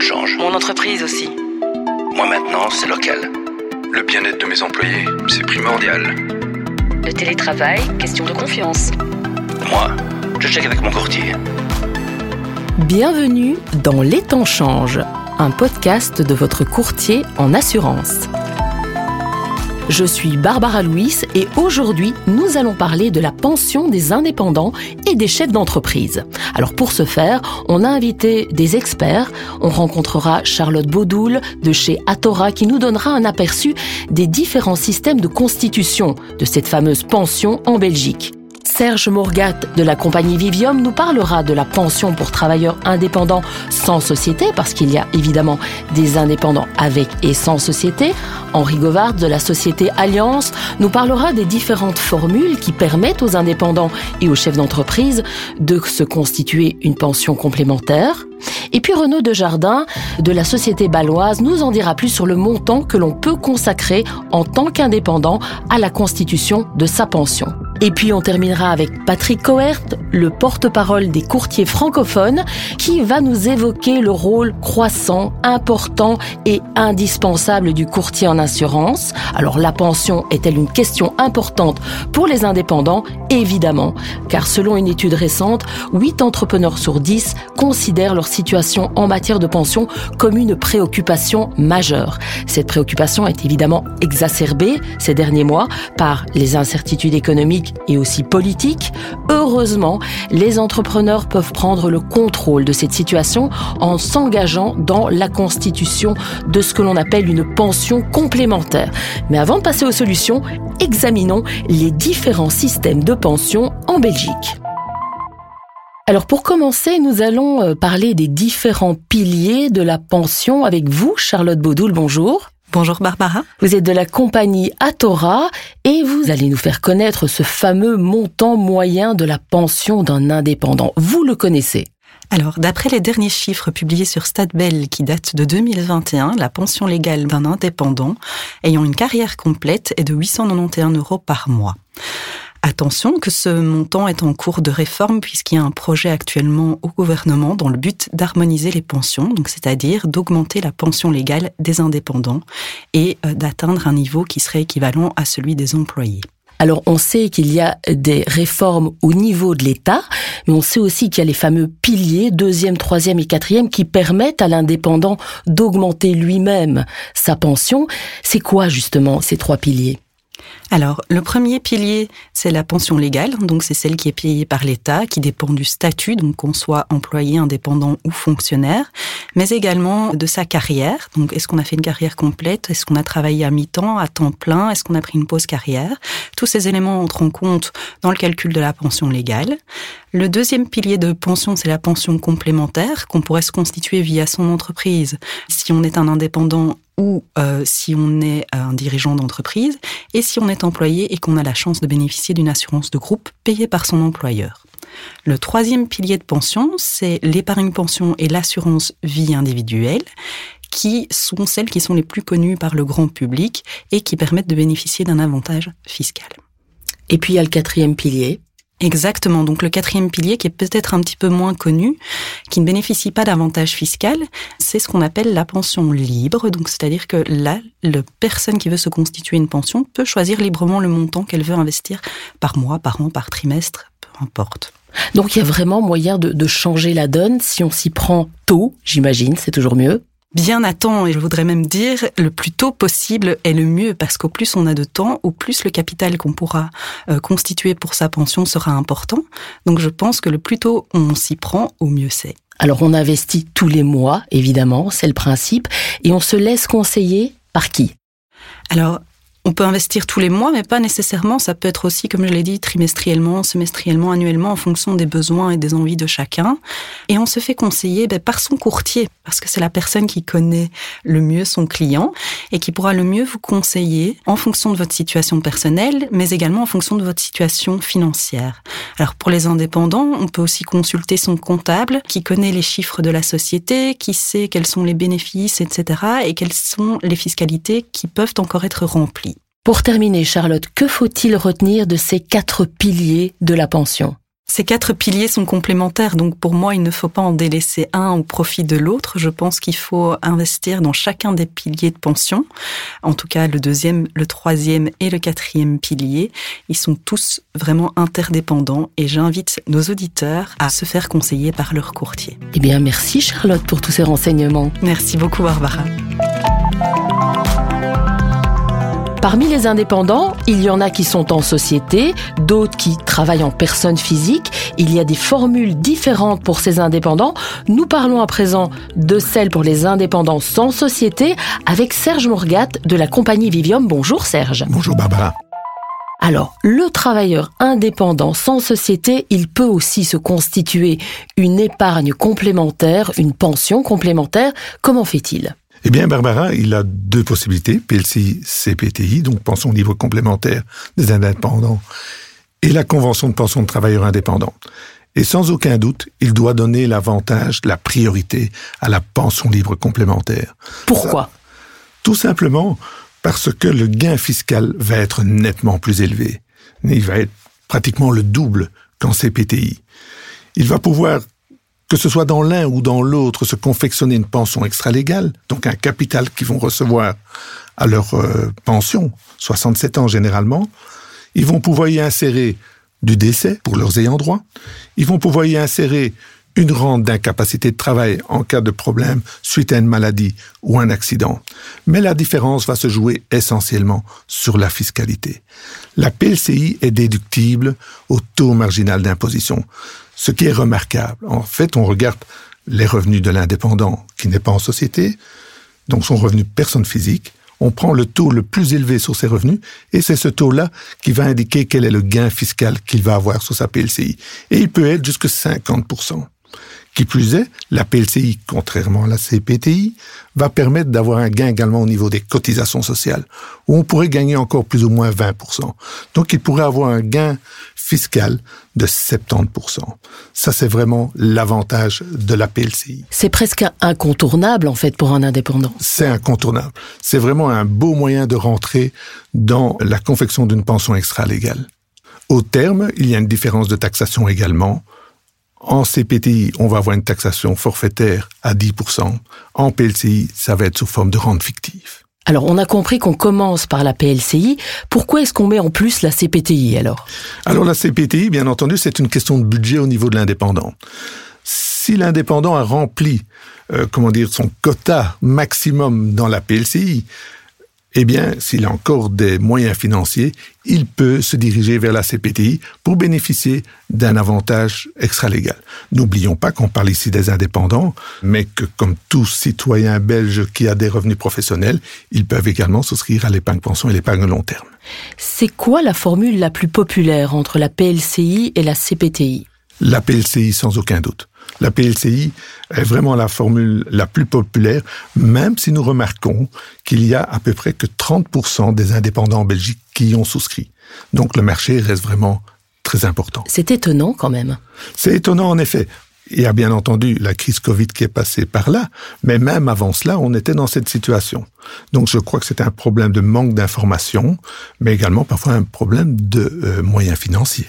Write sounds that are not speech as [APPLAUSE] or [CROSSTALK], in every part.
monde change. Mon entreprise aussi. Moi maintenant, c'est local. Le bien-être de mes employés, c'est primordial. Le télétravail, question de confiance. Moi, je check avec mon courtier. Bienvenue dans Les temps changent, un podcast de votre courtier en assurance. Je suis Barbara Louis et aujourd'hui, nous allons parler de la pension des indépendants et des chefs d'entreprise. Alors pour ce faire, on a invité des experts. On rencontrera Charlotte Baudoul de chez Atora qui nous donnera un aperçu des différents systèmes de constitution de cette fameuse pension en Belgique. Serge Morgat de la compagnie Vivium nous parlera de la pension pour travailleurs indépendants sans société, parce qu'il y a évidemment des indépendants avec et sans société. Henri Govard de la société Alliance nous parlera des différentes formules qui permettent aux indépendants et aux chefs d'entreprise de se constituer une pension complémentaire. Et puis Renaud Jardin de la société baloise nous en dira plus sur le montant que l'on peut consacrer en tant qu'indépendant à la constitution de sa pension. Et puis on terminera avec Patrick Coert, le porte-parole des courtiers francophones, qui va nous évoquer le rôle croissant, important et indispensable du courtier en assurance. Alors la pension est-elle une question importante pour les indépendants? Évidemment, car selon une étude récente, 8 entrepreneurs sur 10 considèrent leur situation en matière de pension comme une préoccupation majeure. Cette préoccupation est évidemment exacerbée ces derniers mois par les incertitudes économiques et aussi politique, heureusement, les entrepreneurs peuvent prendre le contrôle de cette situation en s'engageant dans la constitution de ce que l'on appelle une pension complémentaire. Mais avant de passer aux solutions, examinons les différents systèmes de pension en Belgique. Alors pour commencer, nous allons euh, parler des différents piliers de la pension avec vous, Charlotte Baudoul. Bonjour. Bonjour Barbara. Vous êtes de la compagnie Atora et vous allez nous faire connaître ce fameux montant moyen de la pension d'un indépendant. Vous le connaissez alors, d'après les derniers chiffres publiés sur Stadbell qui datent de 2021, la pension légale d'un indépendant ayant une carrière complète est de 891 euros par mois. Attention que ce montant est en cours de réforme puisqu'il y a un projet actuellement au gouvernement dans le but d'harmoniser les pensions, donc c'est-à-dire d'augmenter la pension légale des indépendants et euh, d'atteindre un niveau qui serait équivalent à celui des employés. Alors on sait qu'il y a des réformes au niveau de l'État, mais on sait aussi qu'il y a les fameux piliers, deuxième, troisième et quatrième, qui permettent à l'indépendant d'augmenter lui-même sa pension. C'est quoi justement ces trois piliers? Alors, le premier pilier, c'est la pension légale, donc c'est celle qui est payée par l'État, qui dépend du statut, donc qu'on soit employé, indépendant ou fonctionnaire, mais également de sa carrière. Donc, est-ce qu'on a fait une carrière complète? Est-ce qu'on a travaillé à mi-temps, à temps plein? Est-ce qu'on a pris une pause carrière? Tous ces éléments entrent en compte dans le calcul de la pension légale. Le deuxième pilier de pension, c'est la pension complémentaire qu'on pourrait se constituer via son entreprise si on est un indépendant ou euh, si on est un dirigeant d'entreprise, et si on est employé et qu'on a la chance de bénéficier d'une assurance de groupe payée par son employeur. Le troisième pilier de pension, c'est l'épargne pension et l'assurance vie individuelle qui sont celles qui sont les plus connues par le grand public et qui permettent de bénéficier d'un avantage fiscal. Et puis il y a le quatrième pilier, Exactement. Donc le quatrième pilier, qui est peut-être un petit peu moins connu, qui ne bénéficie pas d'avantage fiscal, c'est ce qu'on appelle la pension libre. Donc c'est-à-dire que là, la personne qui veut se constituer une pension peut choisir librement le montant qu'elle veut investir par mois, par an, par trimestre, peu importe. Donc il y a vraiment moyen de, de changer la donne si on s'y prend tôt, j'imagine, c'est toujours mieux bien à temps, et je voudrais même dire le plus tôt possible est le mieux, parce qu'au plus on a de temps, au plus le capital qu'on pourra euh, constituer pour sa pension sera important. Donc je pense que le plus tôt on s'y prend, au mieux c'est. Alors on investit tous les mois, évidemment, c'est le principe, et on se laisse conseiller par qui? Alors, on peut investir tous les mois, mais pas nécessairement. Ça peut être aussi, comme je l'ai dit, trimestriellement, semestriellement, annuellement, en fonction des besoins et des envies de chacun. Et on se fait conseiller ben, par son courtier, parce que c'est la personne qui connaît le mieux son client et qui pourra le mieux vous conseiller en fonction de votre situation personnelle, mais également en fonction de votre situation financière. Alors pour les indépendants, on peut aussi consulter son comptable qui connaît les chiffres de la société, qui sait quels sont les bénéfices, etc. et quelles sont les fiscalités qui peuvent encore être remplies. Pour terminer, Charlotte, que faut-il retenir de ces quatre piliers de la pension? Ces quatre piliers sont complémentaires, donc pour moi, il ne faut pas en délaisser un au profit de l'autre. Je pense qu'il faut investir dans chacun des piliers de pension. En tout cas, le deuxième, le troisième et le quatrième pilier, ils sont tous vraiment interdépendants et j'invite nos auditeurs à se faire conseiller par leur courtier. Eh bien, merci Charlotte pour tous ces renseignements. Merci beaucoup Barbara. Parmi les indépendants, il y en a qui sont en société, d'autres qui travaillent en personne physique. Il y a des formules différentes pour ces indépendants. Nous parlons à présent de celles pour les indépendants sans société avec Serge Morgat de la compagnie Vivium. Bonjour Serge. Bonjour Barbara. Alors, le travailleur indépendant sans société, il peut aussi se constituer une épargne complémentaire, une pension complémentaire. Comment fait-il? Eh bien, Barbara, il a deux possibilités, PLCI, CPTI, donc pension libre complémentaire des indépendants, et la convention de pension de travailleurs indépendants. Et sans aucun doute, il doit donner l'avantage, la priorité à la pension libre complémentaire. Pourquoi? Tout simplement parce que le gain fiscal va être nettement plus élevé. Il va être pratiquement le double qu'en CPTI. Il va pouvoir que ce soit dans l'un ou dans l'autre, se confectionner une pension extra-légale, donc un capital qu'ils vont recevoir à leur euh, pension, 67 ans généralement, ils vont pouvoir y insérer du décès pour leurs ayants droit, ils vont pouvoir y insérer une rente d'incapacité de travail en cas de problème suite à une maladie ou un accident. Mais la différence va se jouer essentiellement sur la fiscalité. La PLCI est déductible au taux marginal d'imposition ce qui est remarquable. En fait, on regarde les revenus de l'indépendant qui n'est pas en société, donc son revenu personne physique, on prend le taux le plus élevé sur ses revenus, et c'est ce taux-là qui va indiquer quel est le gain fiscal qu'il va avoir sur sa PLCI. Et il peut être jusque 50%. Qui plus est, la PLCI, contrairement à la CPTI, va permettre d'avoir un gain également au niveau des cotisations sociales, où on pourrait gagner encore plus ou moins 20%. Donc il pourrait avoir un gain fiscal de 70%. Ça, c'est vraiment l'avantage de la PLCI. C'est presque incontournable, en fait, pour un indépendant. C'est incontournable. C'est vraiment un beau moyen de rentrer dans la confection d'une pension extra-légale. Au terme, il y a une différence de taxation également en CPTI, on va avoir une taxation forfaitaire à 10%. En PLCI, ça va être sous forme de rente fictive. Alors, on a compris qu'on commence par la PLCI. Pourquoi est-ce qu'on met en plus la CPTI alors? Alors, la CPTI, bien entendu, c'est une question de budget au niveau de l'indépendant. Si l'indépendant a rempli, euh, comment dire, son quota maximum dans la PLCI, eh bien, s'il a encore des moyens financiers, il peut se diriger vers la CPTI pour bénéficier d'un avantage extra-légal. N'oublions pas qu'on parle ici des indépendants, mais que comme tout citoyen belge qui a des revenus professionnels, ils peuvent également souscrire à l'épargne pension et l'épargne long terme. C'est quoi la formule la plus populaire entre la PLCI et la CPTI La PLCI sans aucun doute. La PLCI est vraiment la formule la plus populaire, même si nous remarquons qu'il y a à peu près que 30% des indépendants en Belgique qui y ont souscrit. Donc le marché reste vraiment très important. C'est étonnant quand même. C'est étonnant en effet. Il y a bien entendu la crise Covid qui est passée par là, mais même avant cela, on était dans cette situation. Donc je crois que c'est un problème de manque d'information, mais également parfois un problème de euh, moyens financiers.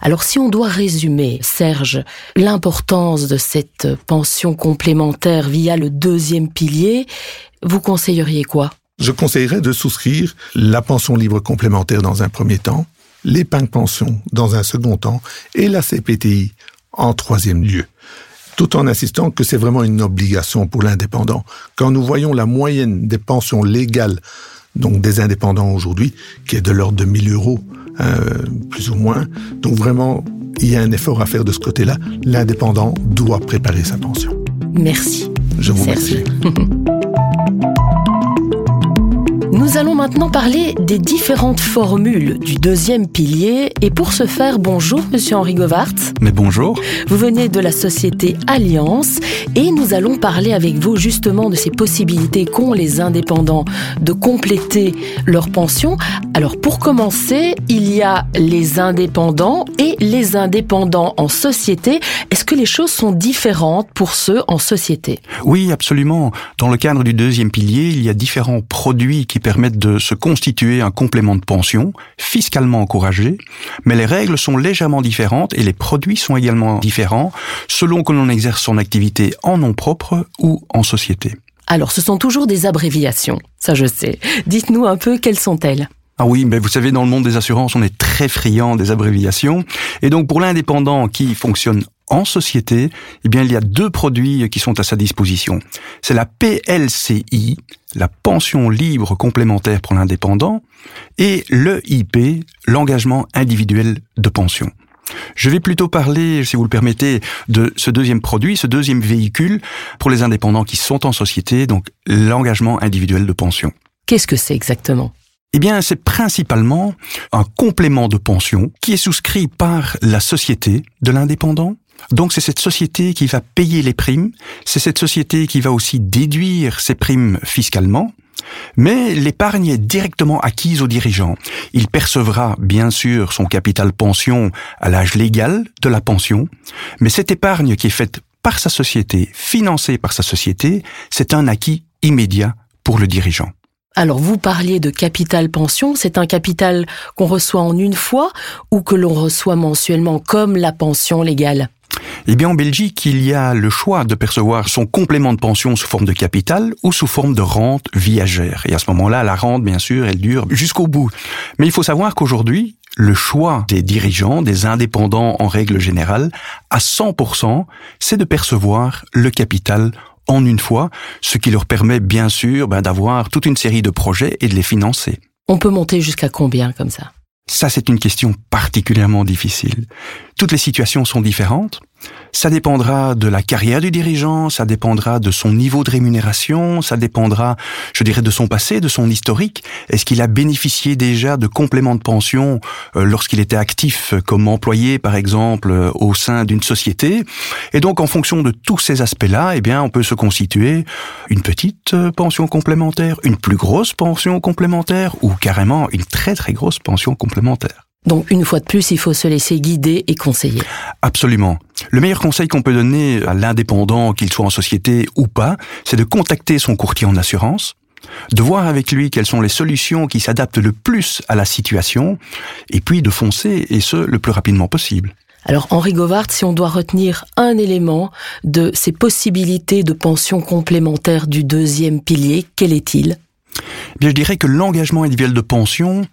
Alors si on doit résumer, Serge, l'importance de cette pension complémentaire via le deuxième pilier, vous conseilleriez quoi? Je conseillerais de souscrire la pension libre complémentaire dans un premier temps, l'épargne pension dans un second temps et la CPTI en troisième lieu tout en insistant que c'est vraiment une obligation pour l'indépendant. Quand nous voyons la moyenne des pensions légales, donc des indépendants aujourd'hui, qui est de l'ordre de 1000 euros, euh, plus ou moins. Donc vraiment, il y a un effort à faire de ce côté-là. L'indépendant doit préparer sa pension. Merci. Je vous remercie. [LAUGHS] Nous allons maintenant parler des différentes formules du deuxième pilier. Et pour ce faire, bonjour, monsieur Henri Govart. Mais bonjour. Vous venez de la société Alliance et nous allons parler avec vous justement de ces possibilités qu'ont les indépendants de compléter leur pension. Alors, pour commencer, il y a les indépendants et les indépendants en société. Est-ce que les choses sont différentes pour ceux en société? Oui, absolument. Dans le cadre du deuxième pilier, il y a différents produits qui permettent permettent de se constituer un complément de pension fiscalement encouragé, mais les règles sont légèrement différentes et les produits sont également différents selon que l'on exerce son activité en nom propre ou en société. Alors, ce sont toujours des abréviations, ça je sais. Dites-nous un peu quelles sont-elles? Ah oui, mais vous savez, dans le monde des assurances, on est très friand des abréviations. Et donc, pour l'indépendant qui fonctionne en société, eh bien, il y a deux produits qui sont à sa disposition. C'est la PLCI, la pension libre complémentaire pour l'indépendant, et le IP, l'engagement individuel de pension. Je vais plutôt parler, si vous le permettez, de ce deuxième produit, ce deuxième véhicule pour les indépendants qui sont en société, donc l'engagement individuel de pension. Qu'est-ce que c'est exactement? Eh bien, c'est principalement un complément de pension qui est souscrit par la société de l'indépendant. Donc c'est cette société qui va payer les primes, c'est cette société qui va aussi déduire ces primes fiscalement, mais l'épargne est directement acquise au dirigeant. Il percevra bien sûr son capital pension à l'âge légal de la pension, mais cette épargne qui est faite par sa société, financée par sa société, c'est un acquis immédiat pour le dirigeant. Alors vous parliez de capital pension, c'est un capital qu'on reçoit en une fois ou que l'on reçoit mensuellement comme la pension légale? Eh bien, en Belgique, il y a le choix de percevoir son complément de pension sous forme de capital ou sous forme de rente viagère. Et à ce moment-là, la rente, bien sûr, elle dure jusqu'au bout. Mais il faut savoir qu'aujourd'hui, le choix des dirigeants, des indépendants en règle générale, à 100%, c'est de percevoir le capital en une fois, ce qui leur permet bien sûr ben, d'avoir toute une série de projets et de les financer. On peut monter jusqu'à combien comme ça? Ça, c'est une question particulièrement difficile. Toutes les situations sont différentes. Ça dépendra de la carrière du dirigeant, ça dépendra de son niveau de rémunération, ça dépendra, je dirais, de son passé, de son historique. Est-ce qu'il a bénéficié déjà de compléments de pension euh, lorsqu'il était actif comme employé, par exemple, euh, au sein d'une société? Et donc, en fonction de tous ces aspects-là, eh bien, on peut se constituer une petite euh, pension complémentaire, une plus grosse pension complémentaire ou carrément une très très grosse pension complémentaire. Donc une fois de plus, il faut se laisser guider et conseiller. Absolument. Le meilleur conseil qu'on peut donner à l'indépendant, qu'il soit en société ou pas, c'est de contacter son courtier en assurance, de voir avec lui quelles sont les solutions qui s'adaptent le plus à la situation, et puis de foncer, et ce, le plus rapidement possible. Alors Henri Govard, si on doit retenir un élément de ces possibilités de pension complémentaire du deuxième pilier, quel est-il? Bien, je dirais que l'engagement individuel de pension,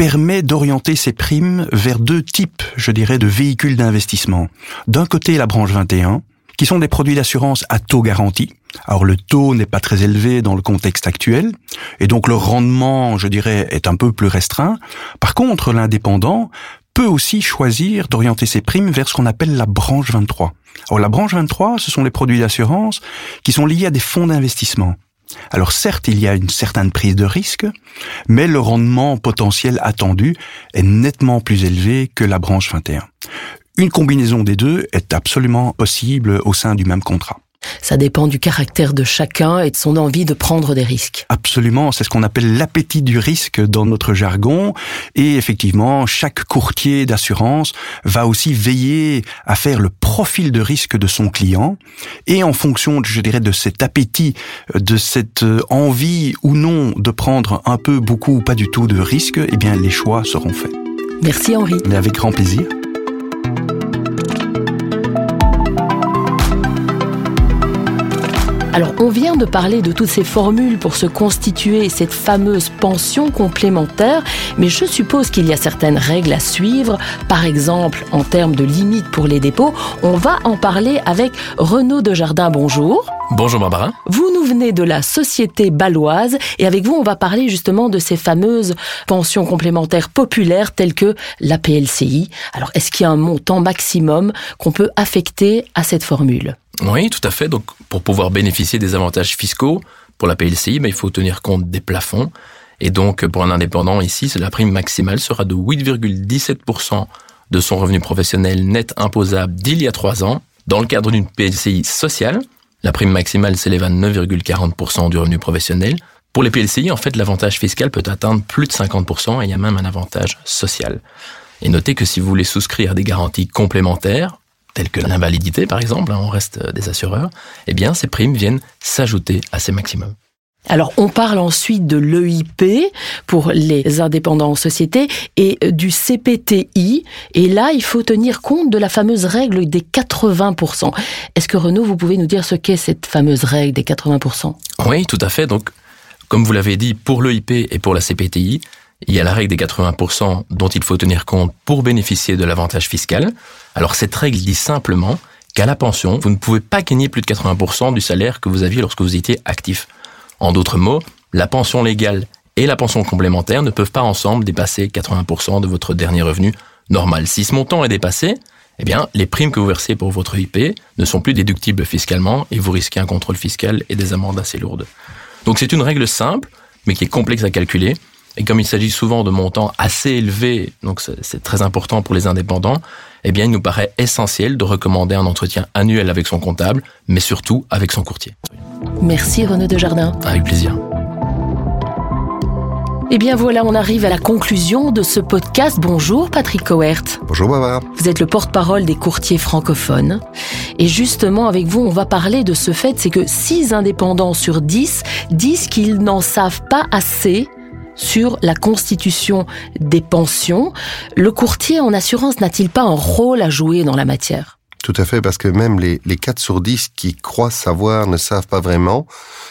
permet d'orienter ses primes vers deux types, je dirais, de véhicules d'investissement. D'un côté, la branche 21, qui sont des produits d'assurance à taux garanti. Alors le taux n'est pas très élevé dans le contexte actuel, et donc le rendement, je dirais, est un peu plus restreint. Par contre, l'indépendant peut aussi choisir d'orienter ses primes vers ce qu'on appelle la branche 23. Alors la branche 23, ce sont les produits d'assurance qui sont liés à des fonds d'investissement. Alors certes, il y a une certaine prise de risque, mais le rendement potentiel attendu est nettement plus élevé que la branche 21. Une combinaison des deux est absolument possible au sein du même contrat. Ça dépend du caractère de chacun et de son envie de prendre des risques. Absolument, c'est ce qu'on appelle l'appétit du risque dans notre jargon. Et effectivement, chaque courtier d'assurance va aussi veiller à faire le profil de risque de son client. Et en fonction, je dirais, de cet appétit, de cette envie ou non de prendre un peu, beaucoup ou pas du tout de risque, eh bien, les choix seront faits. Merci Henri. Mais avec grand plaisir. Alors, on vient de parler de toutes ces formules pour se constituer cette fameuse pension complémentaire, mais je suppose qu'il y a certaines règles à suivre. Par exemple, en termes de limites pour les dépôts, on va en parler avec Renaud Jardin. Bonjour. Bonjour Barbara. Vous nous venez de la société baloise et avec vous, on va parler justement de ces fameuses pensions complémentaires populaires telles que la PLCI. Alors, est-ce qu'il y a un montant maximum qu'on peut affecter à cette formule? Oui, tout à fait. Donc, pour pouvoir bénéficier des avantages fiscaux pour la PLCI, ben, il faut tenir compte des plafonds. Et donc, pour un indépendant ici, la prime maximale sera de 8,17% de son revenu professionnel net imposable d'il y a trois ans. Dans le cadre d'une PLCI sociale, la prime maximale s'élève à 9,40% du revenu professionnel. Pour les PLCI, en fait, l'avantage fiscal peut atteindre plus de 50% et il y a même un avantage social. Et notez que si vous voulez souscrire des garanties complémentaires, telles que l'invalidité par exemple, hein, on reste des assureurs, eh bien ces primes viennent s'ajouter à ces maximums. Alors, on parle ensuite de l'EIP pour les indépendants en société et du CPTI. Et là, il faut tenir compte de la fameuse règle des 80%. Est-ce que Renaud, vous pouvez nous dire ce qu'est cette fameuse règle des 80% Oui, tout à fait. Donc, comme vous l'avez dit, pour l'EIP et pour la CPTI, il y a la règle des 80% dont il faut tenir compte pour bénéficier de l'avantage fiscal. Alors, cette règle dit simplement qu'à la pension, vous ne pouvez pas gagner plus de 80% du salaire que vous aviez lorsque vous étiez actif. En d'autres mots, la pension légale et la pension complémentaire ne peuvent pas ensemble dépasser 80% de votre dernier revenu normal. Si ce montant est dépassé, eh bien, les primes que vous versez pour votre IP ne sont plus déductibles fiscalement et vous risquez un contrôle fiscal et des amendes assez lourdes. Donc c'est une règle simple, mais qui est complexe à calculer. Et comme il s'agit souvent de montants assez élevés, donc c'est très important pour les indépendants, eh bien, il nous paraît essentiel de recommander un entretien annuel avec son comptable, mais surtout avec son courtier. Merci Renaud Desjardins. Avec plaisir. Eh bien voilà, on arrive à la conclusion de ce podcast. Bonjour Patrick Coert. Bonjour Baba. Vous êtes le porte-parole des courtiers francophones. Et justement, avec vous, on va parler de ce fait, c'est que 6 indépendants sur 10 disent qu'ils n'en savent pas assez sur la constitution des pensions. Le courtier en assurance n'a-t-il pas un rôle à jouer dans la matière? Tout à fait, parce que même les, les 4 sur 10 qui croient savoir ne savent pas vraiment,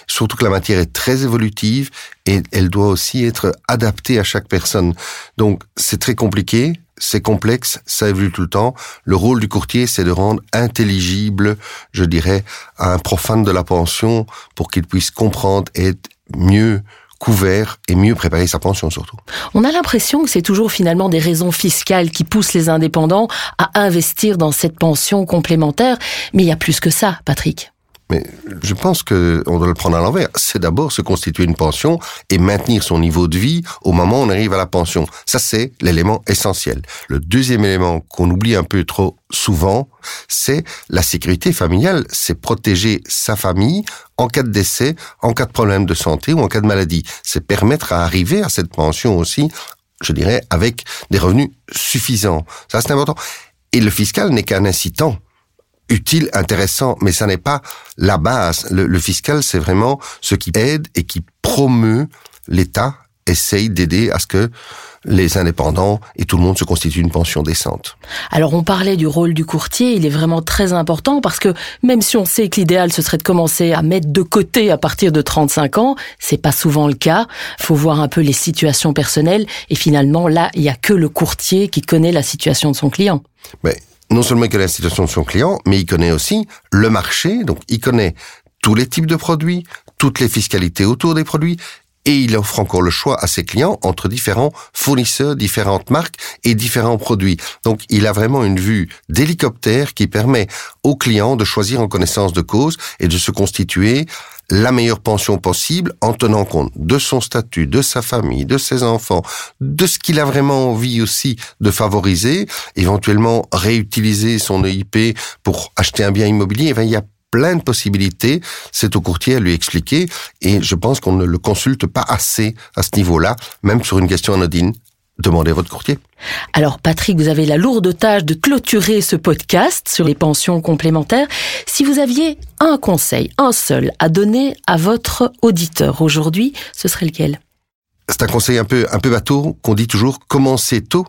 surtout que la matière est très évolutive et elle doit aussi être adaptée à chaque personne. Donc c'est très compliqué, c'est complexe, ça évolue tout le temps. Le rôle du courtier, c'est de rendre intelligible, je dirais, à un profane de la pension pour qu'il puisse comprendre et être mieux couvert et mieux préparer sa pension surtout. On a l'impression que c'est toujours finalement des raisons fiscales qui poussent les indépendants à investir dans cette pension complémentaire, mais il y a plus que ça, Patrick. Mais je pense que on doit le prendre à l'envers. C'est d'abord se constituer une pension et maintenir son niveau de vie au moment où on arrive à la pension. Ça, c'est l'élément essentiel. Le deuxième élément qu'on oublie un peu trop souvent, c'est la sécurité familiale. C'est protéger sa famille en cas de décès, en cas de problème de santé ou en cas de maladie. C'est permettre à arriver à cette pension aussi, je dirais, avec des revenus suffisants. Ça, c'est important. Et le fiscal n'est qu'un incitant utile, intéressant, mais ça n'est pas la base. Le, fiscal, c'est vraiment ce qui aide et qui promeut l'État, essaye d'aider à ce que les indépendants et tout le monde se constitue une pension décente. Alors on parlait du rôle du courtier, il est vraiment très important parce que même si on sait que l'idéal ce serait de commencer à mettre de côté à partir de 35 ans, c'est pas souvent le cas. Faut voir un peu les situations personnelles et finalement là, il y a que le courtier qui connaît la situation de son client. Mais non seulement il connaît la situation de son client, mais il connaît aussi le marché, donc il connaît tous les types de produits, toutes les fiscalités autour des produits, et il offre encore le choix à ses clients entre différents fournisseurs, différentes marques et différents produits. Donc il a vraiment une vue d'hélicoptère qui permet aux clients de choisir en connaissance de cause et de se constituer la meilleure pension possible en tenant compte de son statut, de sa famille, de ses enfants, de ce qu'il a vraiment envie aussi de favoriser, éventuellement réutiliser son EIP pour acheter un bien immobilier. Eh il y a plein de possibilités. C'est au courtier à lui expliquer et je pense qu'on ne le consulte pas assez à ce niveau-là, même sur une question anodine demandez à votre courtier. Alors Patrick, vous avez la lourde tâche de clôturer ce podcast sur les pensions complémentaires. Si vous aviez un conseil, un seul, à donner à votre auditeur aujourd'hui, ce serait lequel? C'est un conseil un peu, un peu bateau qu'on dit toujours, commencez tôt,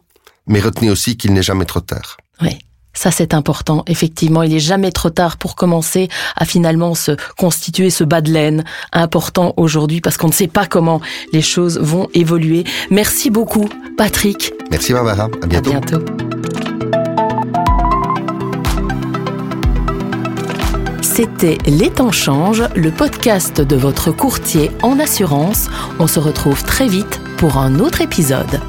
mais retenez aussi qu'il n'est jamais trop tard. Oui. Ça, c'est important. Effectivement, il n'est jamais trop tard pour commencer à finalement se constituer ce bas de laine important aujourd'hui parce qu'on ne sait pas comment les choses vont évoluer. Merci beaucoup, Patrick. Merci, Barbara. À bientôt. À bientôt. C'était Les temps changent, le podcast de votre courtier en assurance. On se retrouve très vite pour un autre épisode.